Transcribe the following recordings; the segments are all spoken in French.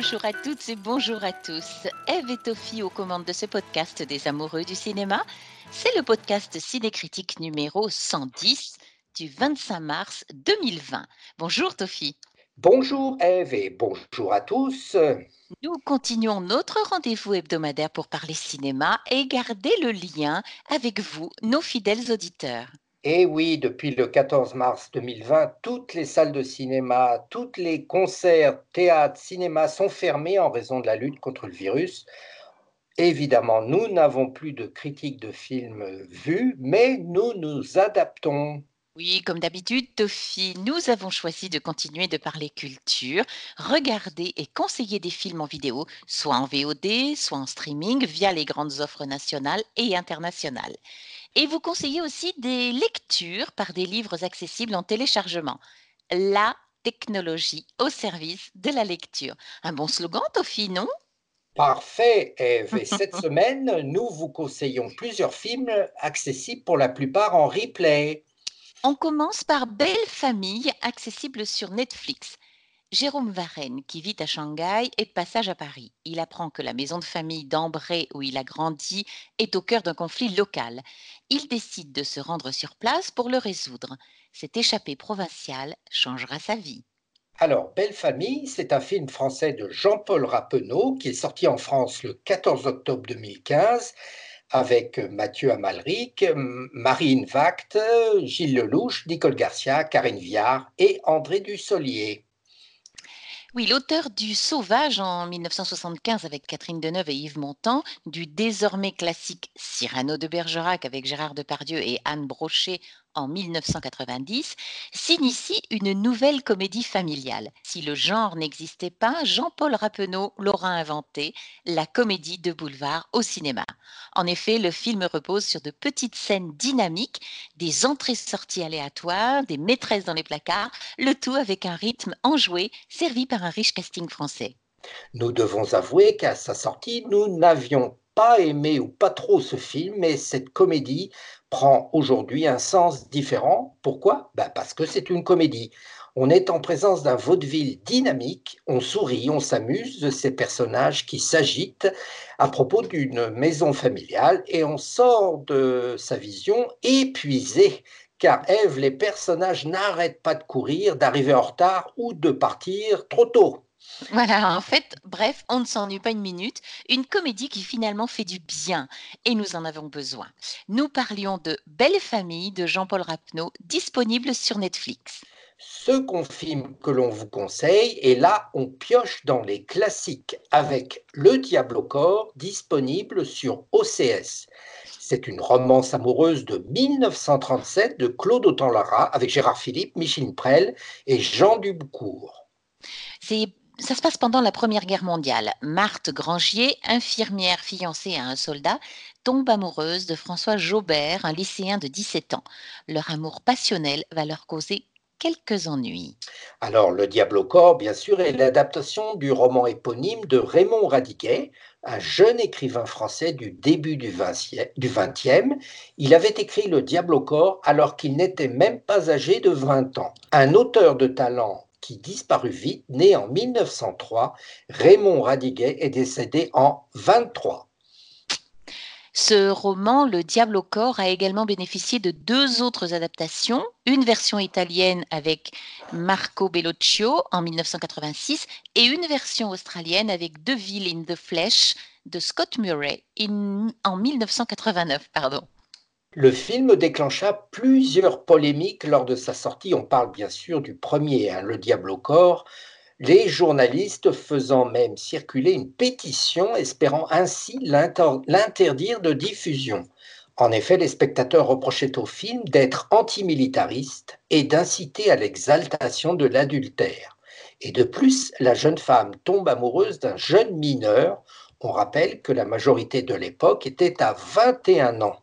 Bonjour à toutes et bonjour à tous. Eve et Tophie aux commandes de ce podcast des amoureux du cinéma. C'est le podcast cinécritique numéro 110 du 25 mars 2020. Bonjour Tophie. Bonjour Eve et bonjour à tous. Nous continuons notre rendez-vous hebdomadaire pour parler cinéma et garder le lien avec vous, nos fidèles auditeurs. Et oui, depuis le 14 mars 2020, toutes les salles de cinéma, tous les concerts, théâtres, cinémas sont fermés en raison de la lutte contre le virus. Évidemment, nous n'avons plus de critiques de films vus, mais nous nous adaptons. Oui, comme d'habitude, Tophie, nous avons choisi de continuer de parler culture, regarder et conseiller des films en vidéo, soit en VOD, soit en streaming, via les grandes offres nationales et internationales. Et vous conseillez aussi des lectures par des livres accessibles en téléchargement. La technologie au service de la lecture. Un bon slogan, Tophie, non? Parfait, Eve. Et cette semaine, nous vous conseillons plusieurs films accessibles pour la plupart en replay. On commence par Belle Famille, accessible sur Netflix. Jérôme Varenne, qui vit à Shanghai, est de passage à Paris. Il apprend que la maison de famille d'Ambray, où il a grandi, est au cœur d'un conflit local. Il décide de se rendre sur place pour le résoudre. Cette échappée provinciale changera sa vie. Alors, Belle Famille, c'est un film français de Jean-Paul Rappeneau qui est sorti en France le 14 octobre 2015 avec Mathieu Amalric, Marine Vact, Gilles Lelouch, Nicole Garcia, Karine Viard et André Dussolier. Oui, l'auteur du Sauvage en 1975 avec Catherine Deneuve et Yves Montand, du désormais classique Cyrano de Bergerac avec Gérard Depardieu et Anne Brochet en 1990, s'initie une nouvelle comédie familiale. Si le genre n'existait pas, Jean-Paul Rappeneau l'aura inventé, la comédie de boulevard au cinéma. En effet, le film repose sur de petites scènes dynamiques, des entrées-sorties aléatoires, des maîtresses dans les placards, le tout avec un rythme enjoué servi par un riche casting français. Nous devons avouer qu'à sa sortie, nous n'avions pas aimé ou pas trop ce film, mais cette comédie prend aujourd'hui un sens différent. Pourquoi? Ben Parce que c'est une comédie. On est en présence d'un vaudeville dynamique, on sourit, on s'amuse de ces personnages qui s'agitent à propos d'une maison familiale et on sort de sa vision épuisé car Ève, les personnages n'arrêtent pas de courir, d'arriver en retard ou de partir trop tôt. Voilà, en fait, bref, on ne s'ennuie pas une minute. Une comédie qui finalement fait du bien et nous en avons besoin. Nous parlions de Belle Famille de Jean-Paul Rapneau, disponible sur Netflix. Second film que l'on vous conseille, et là on pioche dans les classiques avec Le Diable au corps, disponible sur OCS. C'est une romance amoureuse de 1937 de Claude Autant-Lara avec Gérard Philippe, Micheline Prel et Jean Duboucourt. C'est ça se passe pendant la Première Guerre mondiale. Marthe Grangier, infirmière fiancée à un soldat, tombe amoureuse de François Jaubert, un lycéen de 17 ans. Leur amour passionnel va leur causer quelques ennuis. Alors, Le Diable au corps, bien sûr, est l'adaptation du roman éponyme de Raymond Radiguet, un jeune écrivain français du début du XXe. Il avait écrit Le Diable au corps alors qu'il n'était même pas âgé de 20 ans. Un auteur de talent qui disparut vite, né en 1903. Raymond Radiguet est décédé en 23. Ce roman, Le Diable au corps, a également bénéficié de deux autres adaptations, une version italienne avec Marco Bellocchio en 1986 et une version australienne avec Deville in the Flesh de Scott Murray en 1989. Pardon. Le film déclencha plusieurs polémiques lors de sa sortie. On parle bien sûr du premier, hein, Le Diable au corps, les journalistes faisant même circuler une pétition espérant ainsi l'interdire de diffusion. En effet, les spectateurs reprochaient au film d'être antimilitariste et d'inciter à l'exaltation de l'adultère. Et de plus, la jeune femme tombe amoureuse d'un jeune mineur. On rappelle que la majorité de l'époque était à 21 ans.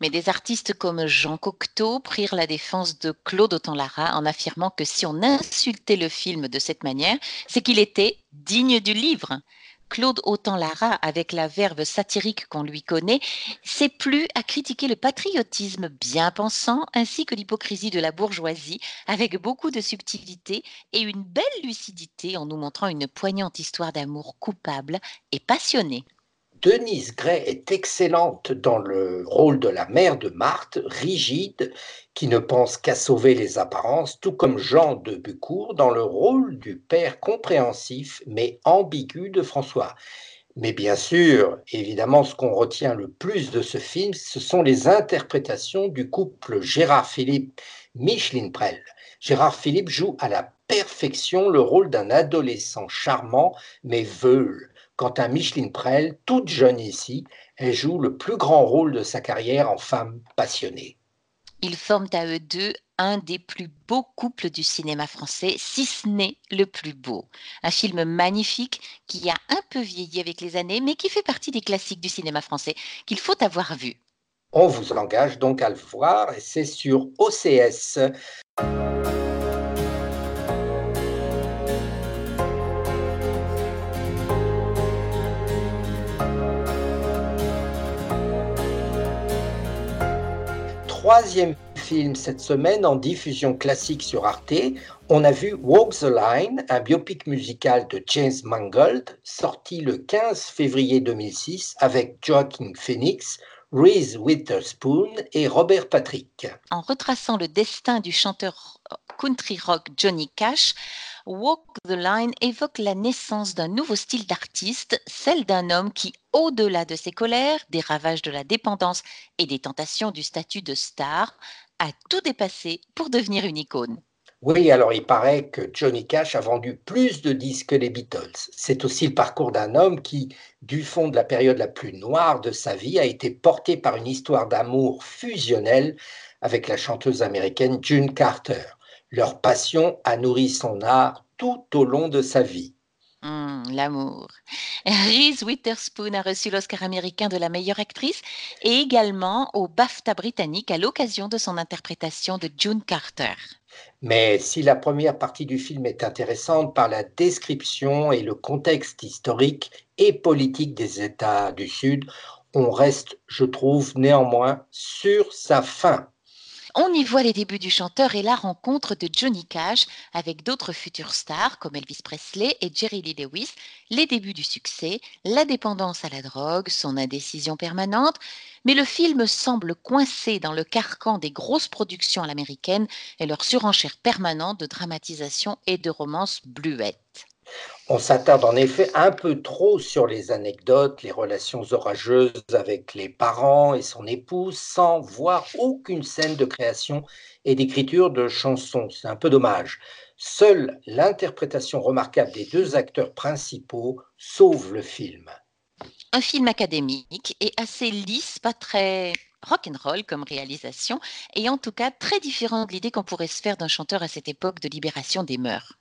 Mais des artistes comme Jean Cocteau prirent la défense de Claude Autant-Lara en affirmant que si on insultait le film de cette manière, c'est qu'il était digne du livre. Claude Autant-Lara, avec la verve satirique qu'on lui connaît, s'est plus à critiquer le patriotisme bien pensant ainsi que l'hypocrisie de la bourgeoisie, avec beaucoup de subtilité et une belle lucidité en nous montrant une poignante histoire d'amour coupable et passionnée. Denise Gray est excellente dans le rôle de la mère de Marthe, rigide, qui ne pense qu'à sauver les apparences, tout comme Jean de Bucourt dans le rôle du père compréhensif mais ambigu de François. Mais bien sûr, évidemment, ce qu'on retient le plus de ce film, ce sont les interprétations du couple Gérard Philippe Micheline Prel. Gérard Philippe joue à la perfection le rôle d'un adolescent charmant mais veule Quant à Micheline Prel, toute jeune ici, elle joue le plus grand rôle de sa carrière en femme passionnée. Ils forment à eux deux un des plus beaux couples du cinéma français, si ce n'est le plus beau. Un film magnifique qui a un peu vieilli avec les années, mais qui fait partie des classiques du cinéma français qu'il faut avoir vu. On vous engage donc à le voir et c'est sur OCS. Troisième film cette semaine en diffusion classique sur Arte. On a vu Walk the Line, un biopic musical de James Mangold, sorti le 15 février 2006 avec Joaquin Phoenix, Reese Witherspoon et Robert Patrick. En retraçant le destin du chanteur country rock Johnny Cash, Walk the Line évoque la naissance d'un nouveau style d'artiste, celle d'un homme qui, au-delà de ses colères, des ravages de la dépendance et des tentations du statut de star, a tout dépassé pour devenir une icône. Oui, alors il paraît que Johnny Cash a vendu plus de disques que les Beatles. C'est aussi le parcours d'un homme qui, du fond de la période la plus noire de sa vie, a été porté par une histoire d'amour fusionnelle avec la chanteuse américaine June Carter. Leur passion a nourri son art tout au long de sa vie. Hum, l'amour. Reese Witherspoon a reçu l'Oscar américain de la meilleure actrice et également au BAFTA britannique à l'occasion de son interprétation de June Carter. Mais si la première partie du film est intéressante par la description et le contexte historique et politique des États du Sud, on reste, je trouve, néanmoins sur sa fin. On y voit les débuts du chanteur et la rencontre de Johnny Cash avec d'autres futurs stars comme Elvis Presley et Jerry Lee Lewis, les débuts du succès, la dépendance à la drogue, son indécision permanente, mais le film semble coincé dans le carcan des grosses productions à l'américaine et leur surenchère permanente de dramatisation et de romance bluette. On s'attarde en effet un peu trop sur les anecdotes, les relations orageuses avec les parents et son épouse, sans voir aucune scène de création et d'écriture de chansons. C'est un peu dommage. Seule l'interprétation remarquable des deux acteurs principaux sauve le film. Un film académique et assez lisse, pas très rock'n'roll comme réalisation, et en tout cas très différent de l'idée qu'on pourrait se faire d'un chanteur à cette époque de libération des mœurs.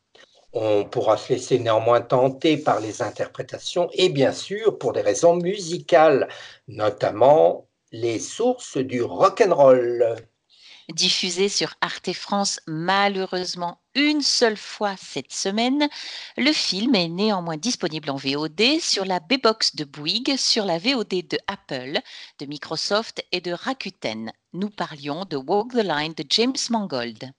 On pourra se laisser néanmoins tenter par les interprétations et bien sûr pour des raisons musicales, notamment les sources du rock and roll. Diffusé sur Arte France malheureusement une seule fois cette semaine, le film est néanmoins disponible en VOD sur la B-Box de Bouygues, sur la VOD de Apple, de Microsoft et de Rakuten. Nous parlions de Walk the Line de James Mangold.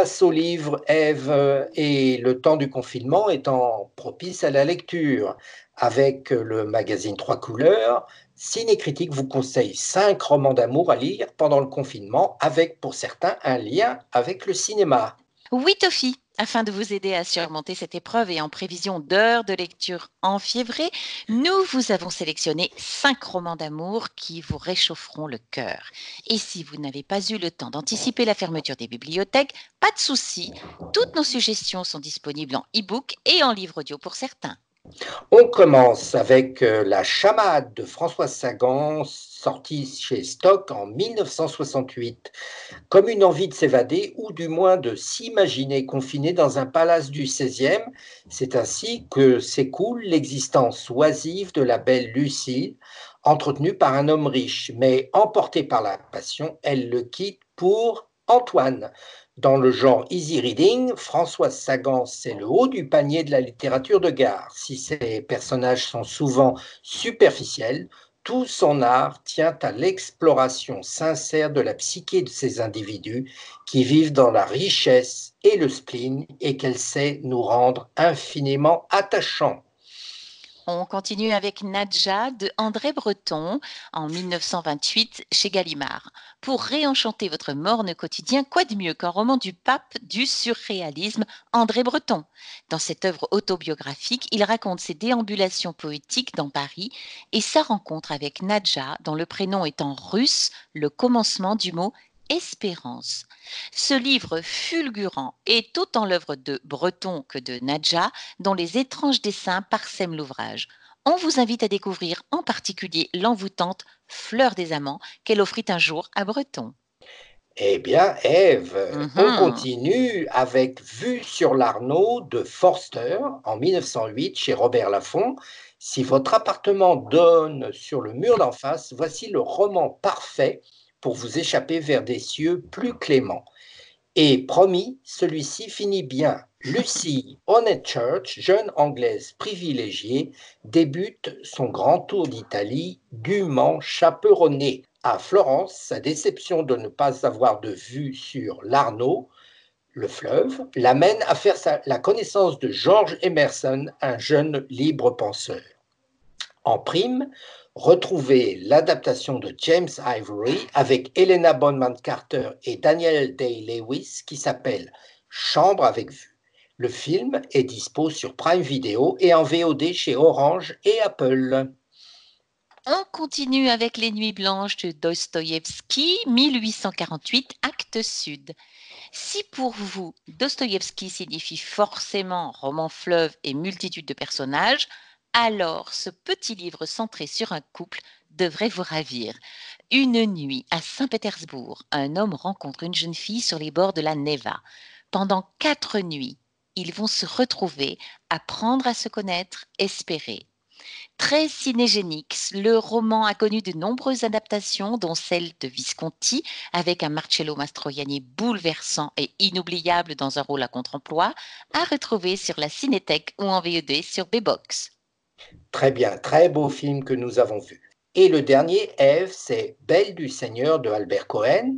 Passe au livre Ève et le temps du confinement étant propice à la lecture. Avec le magazine Trois couleurs, Ciné Critique vous conseille cinq romans d'amour à lire pendant le confinement, avec pour certains un lien avec le cinéma. Oui, Toffy, afin de vous aider à surmonter cette épreuve et en prévision d'heures de lecture enfiévrées, nous vous avons sélectionné cinq romans d'amour qui vous réchaufferont le cœur. Et si vous n'avez pas eu le temps d'anticiper la fermeture des bibliothèques, pas de souci, toutes nos suggestions sont disponibles en e-book et en livre audio pour certains. On commence avec euh, La chamade de François Sagan, sortie chez Stock en 1968. Comme une envie de s'évader ou du moins de s'imaginer confiné dans un palace du XVIe, c'est ainsi que s'écoule l'existence oisive de la belle Lucie, entretenue par un homme riche, mais emportée par la passion, elle le quitte pour Antoine. Dans le genre easy reading, Françoise Sagan, c'est le haut du panier de la littérature de gare. Si ses personnages sont souvent superficiels, tout son art tient à l'exploration sincère de la psyché de ces individus qui vivent dans la richesse et le spleen et qu'elle sait nous rendre infiniment attachants. On continue avec Nadja de André Breton en 1928 chez Gallimard. Pour réenchanter votre morne quotidien, quoi de mieux qu'un roman du pape du surréalisme André Breton? Dans cette œuvre autobiographique, il raconte ses déambulations poétiques dans Paris et sa rencontre avec Nadja, dont le prénom est en russe le commencement du mot espérance. Ce livre fulgurant est autant l'œuvre de Breton que de Nadja, dont les étranges dessins parsèment l'ouvrage. On vous invite à découvrir en particulier l'envoûtante Fleur des amants qu'elle offrit un jour à Breton. Eh bien, Ève, on Mhm. continue avec Vue sur l'Arnaud de Forster en 1908 chez Robert Laffont. Si votre appartement donne sur le mur d'en face, voici le roman parfait pour vous échapper vers des cieux plus cléments. Et promis, celui-ci finit bien. Lucy Honeychurch, jeune anglaise privilégiée, débute son grand tour d'Italie dûment chaperonnée. À Florence, sa déception de ne pas avoir de vue sur l'Arno, le fleuve, l'amène à faire la connaissance de George Emerson, un jeune libre penseur. En prime, retrouvez l'adaptation de James Ivory avec Helena Bonham Carter et Daniel Day-Lewis qui s'appelle Chambre avec vue. Le film est dispo sur Prime Video et en VOD chez Orange et Apple. On continue avec Les Nuits blanches de Dostoïevski, 1848, acte sud. Si pour vous, Dostoïevski signifie forcément roman fleuve et multitude de personnages, alors ce petit livre centré sur un couple devrait vous ravir. Une nuit à Saint-Pétersbourg, un homme rencontre une jeune fille sur les bords de la Neva. Pendant quatre nuits, ils vont se retrouver, apprendre à se connaître, espérer. Très cinégénique, le roman a connu de nombreuses adaptations, dont celle de Visconti, avec un Marcello Mastroianni bouleversant et inoubliable dans un rôle à contre-emploi, à retrouver sur la Cinétech ou en VOD sur B-Box. Très bien, très beau film que nous avons vu. Et le dernier, Ève, c'est Belle du Seigneur de Albert Cohen,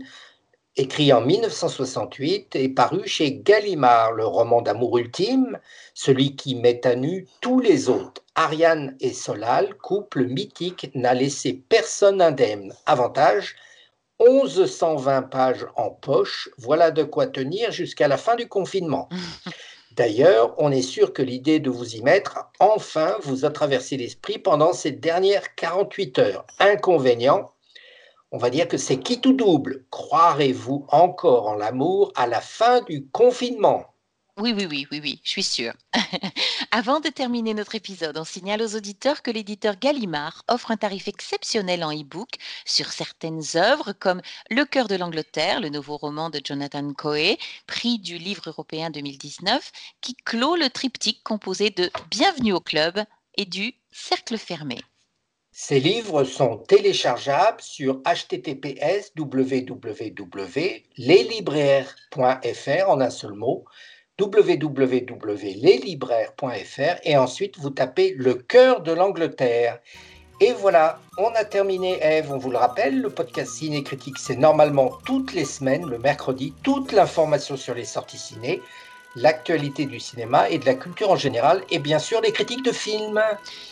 écrit en 1968 et paru chez Gallimard, le roman d'amour ultime, celui qui met à nu tous les autres. Ariane et Solal, couple mythique, n'a laissé personne indemne. Avantage, 1120 pages en poche, voilà de quoi tenir jusqu'à la fin du confinement. D'ailleurs, on est sûr que l'idée de vous y mettre, enfin, vous a traversé l'esprit pendant ces dernières 48 heures. Inconvénient, on va dire que c'est qui tout double. Croirez-vous encore en l'amour à la fin du confinement? Oui, oui, oui, oui, oui, je suis sûre. Avant de terminer notre épisode, on signale aux auditeurs que l'éditeur Gallimard offre un tarif exceptionnel en e-book sur certaines œuvres comme Le cœur de l'Angleterre, le nouveau roman de Jonathan Coe, prix du livre européen 2019, qui clôt le triptyque composé de Bienvenue au club et du Cercle fermé. Ces livres sont téléchargeables sur https www.leslibraires.fr en un seul mot www.leslibraires.fr et ensuite vous tapez le cœur de l'Angleterre. Et voilà, on a terminé Eve, on vous le rappelle, le podcast Ciné Critique c'est normalement toutes les semaines, le mercredi, toute l'information sur les sorties ciné, l'actualité du cinéma et de la culture en général et bien sûr les critiques de films.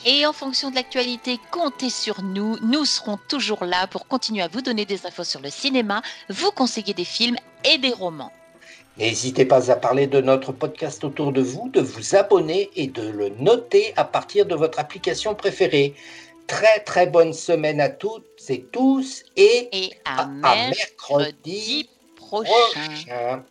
Et en fonction de l'actualité, comptez sur nous. Nous serons toujours là pour continuer à vous donner des infos sur le cinéma, vous conseiller des films et des romans. N'hésitez pas à parler de notre podcast autour de vous, de vous abonner et de le noter à partir de votre application préférée. Très très bonne semaine à toutes et tous et Et à, mercredi mercredi prochain. prochain.